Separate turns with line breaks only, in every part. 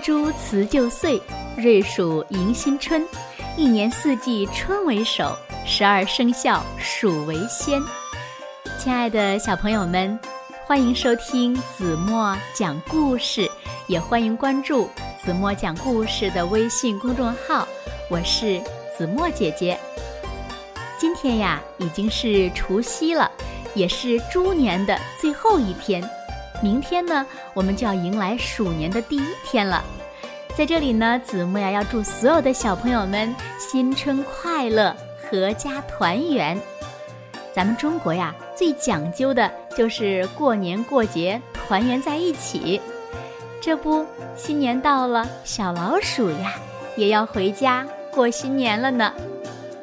辞旧岁，瑞鼠迎新春。一年四季春为首，十二生肖鼠为先。亲爱的小朋友们，欢迎收听子墨讲故事，也欢迎关注子墨讲故事的微信公众号。我是子墨姐姐。今天呀，已经是除夕了，也是猪年的最后一天。明天呢，我们就要迎来鼠年的第一天了。在这里呢，子木呀要祝所有的小朋友们新春快乐，阖家团圆。咱们中国呀，最讲究的就是过年过节团圆在一起。这不，新年到了，小老鼠呀也要回家过新年了呢。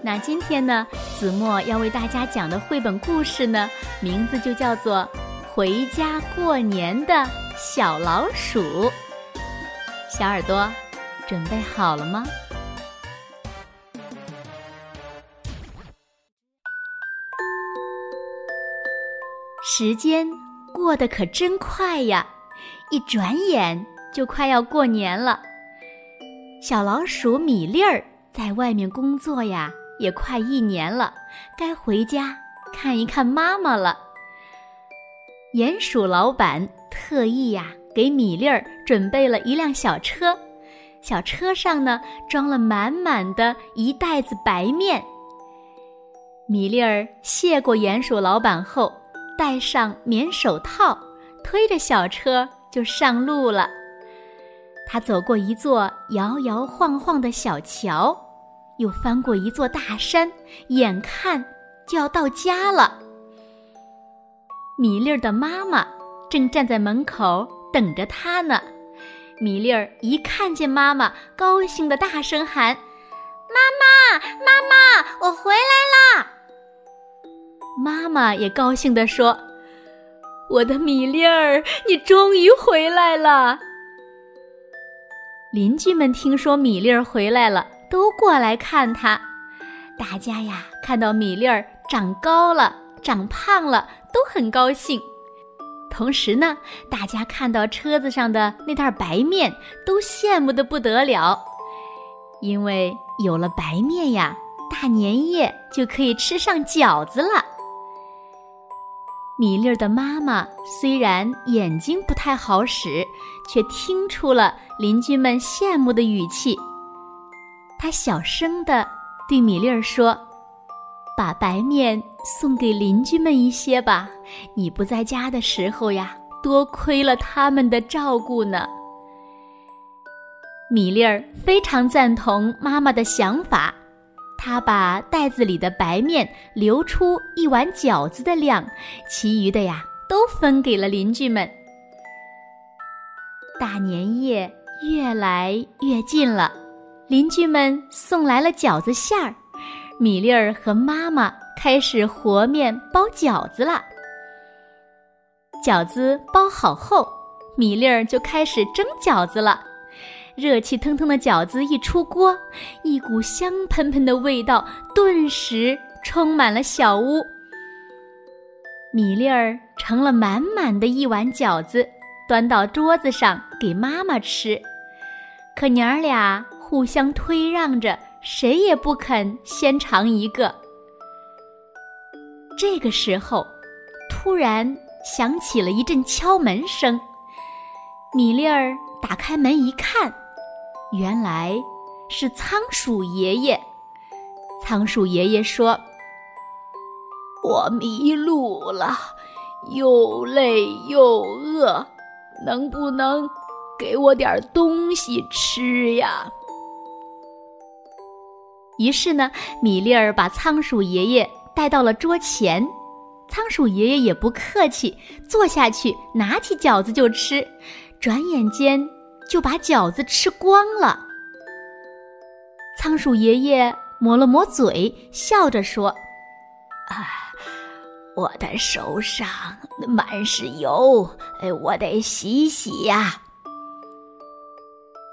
那今天呢，子墨要为大家讲的绘本故事呢，名字就叫做。回家过年的小老鼠，小耳朵，准备好了吗？时间过得可真快呀，一转眼就快要过年了。小老鼠米粒儿在外面工作呀，也快一年了，该回家看一看妈妈了。鼹鼠老板特意呀给米粒儿准备了一辆小车，小车上呢装了满满的一袋子白面。米粒儿谢过鼹鼠老板后，戴上棉手套，推着小车就上路了。他走过一座摇摇晃晃的小桥，又翻过一座大山，眼看就要到家了。米粒儿的妈妈正站在门口等着他呢。米粒儿一看见妈妈，高兴的大声喊：“妈妈，妈妈，我回来啦！”妈妈也高兴地说：“我的米粒儿，你终于回来了。”邻居们听说米粒儿回来了，都过来看他。大家呀，看到米粒儿长高了，长胖了。都很高兴，同时呢，大家看到车子上的那袋白面，都羡慕的不得了，因为有了白面呀，大年夜就可以吃上饺子了。米粒儿的妈妈虽然眼睛不太好使，却听出了邻居们羡慕的语气，她小声的对米粒儿说。把白面送给邻居们一些吧，你不在家的时候呀，多亏了他们的照顾呢。米粒儿非常赞同妈妈的想法，她把袋子里的白面留出一碗饺子的量，其余的呀都分给了邻居们。大年夜越来越近了，邻居们送来了饺子馅儿。米粒儿和妈妈开始和面包饺子了。饺子包好后，米粒儿就开始蒸饺子了。热气腾腾的饺子一出锅，一股香喷喷的味道顿时充满了小屋。米粒儿盛了满满的一碗饺子，端到桌子上给妈妈吃。可娘儿俩互相推让着。谁也不肯先尝一个。这个时候，突然响起了一阵敲门声。米粒儿打开门一看，原来是仓鼠爷爷。仓鼠爷爷说：“
我迷路了，又累又饿，能不能给我点东西吃呀？”
于是呢，米粒儿把仓鼠爷爷带到了桌前，仓鼠爷爷也不客气，坐下去，拿起饺子就吃，转眼间就把饺子吃光了。仓鼠爷爷抹了抹嘴，笑着说：“
啊，我的手上满是油，哎，我得洗洗呀。”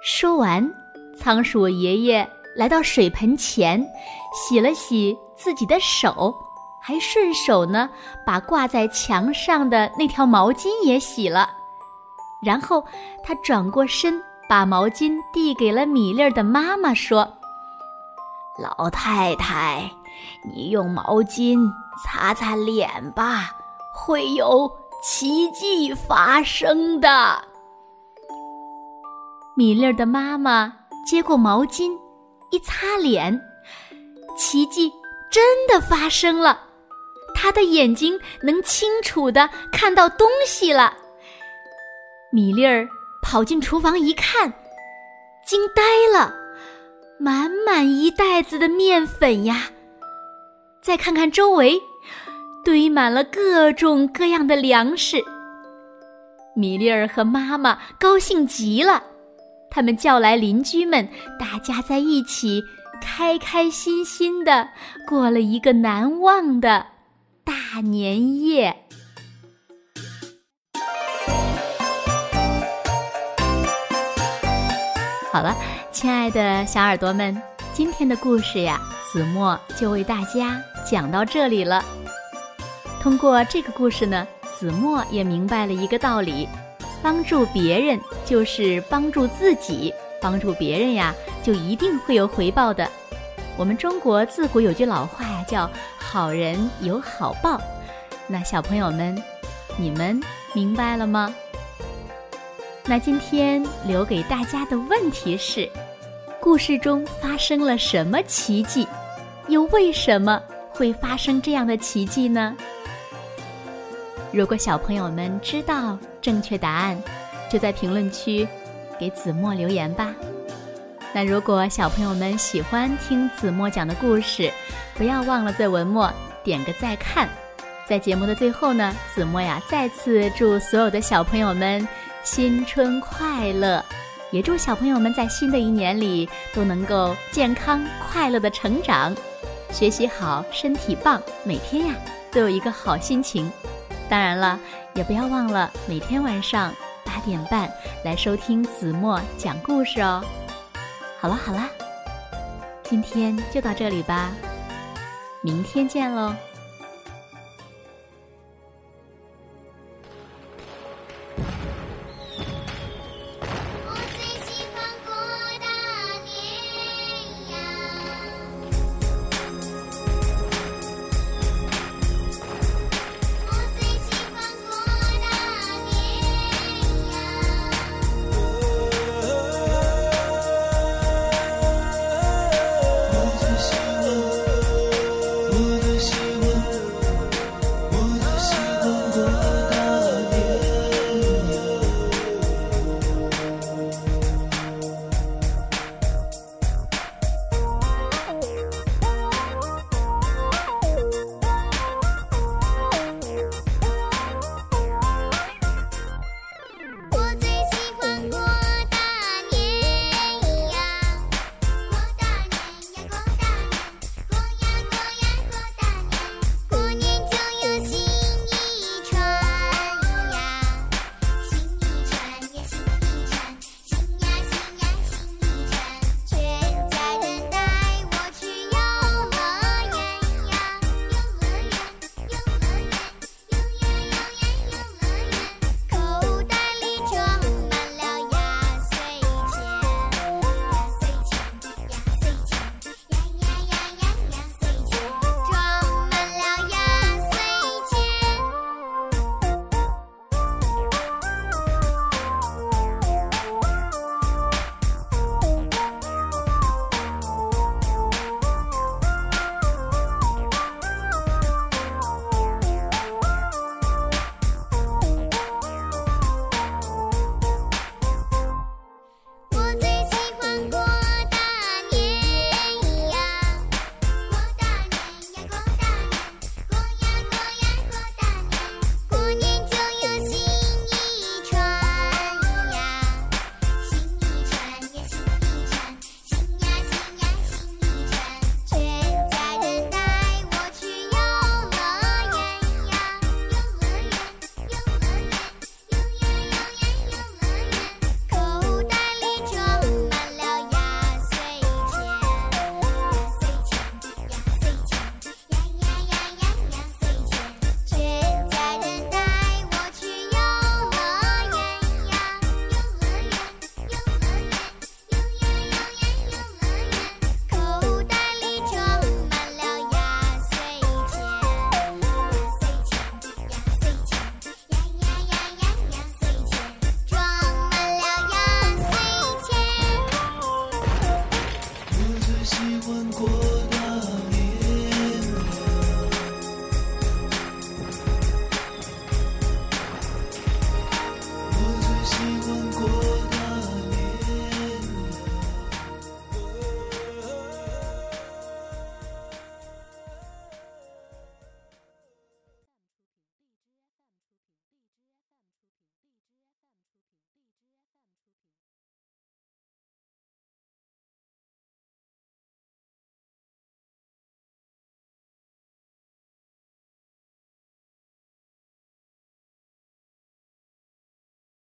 说完，仓鼠爷爷。来到水盆前，洗了洗自己的手，还顺手呢把挂在墙上的那条毛巾也洗了。然后他转过身，把毛巾递给了米粒儿的妈妈，说：“
老太太，你用毛巾擦擦脸吧，会有奇迹发生的。”
米粒儿的妈妈接过毛巾，一擦脸，奇迹真的发生了，他的眼睛能清楚的看到东西了。米粒儿跑进厨房一看，惊呆了，满满一袋子的面粉呀！再看看周围，堆满了各种各样的粮食。米粒儿和妈妈高兴极了，他们叫来邻居们，大家在一起开开心心的过了一个难忘的大年夜。好了，亲爱的小耳朵们，今天的故事呀，子墨就为大家讲到这里了。通过这个故事呢，子墨也明白了一个道理：帮助别人就是帮助自己，帮助别人呀，就一定会有回报的。我们中国自古有句老话呀，叫“好人有好报”。那小朋友们，你们明白了吗？那今天留给大家的问题是：故事中发生了什么奇迹？又为什么会发生这样的奇迹呢？如果小朋友们知道正确答案，就在评论区给子墨留言吧。那如果小朋友们喜欢听子墨讲的故事，不要忘了在文末点个再看。在节目的最后呢，子墨呀再次祝所有的小朋友们。新春快乐！也祝小朋友们在新的一年里都能够健康快乐的成长，学习好，身体棒，每天呀都有一个好心情。当然了，也不要忘了每天晚上八点半来收听子墨讲故事哦。好了好了，今天就到这里吧，明天见喽。换过。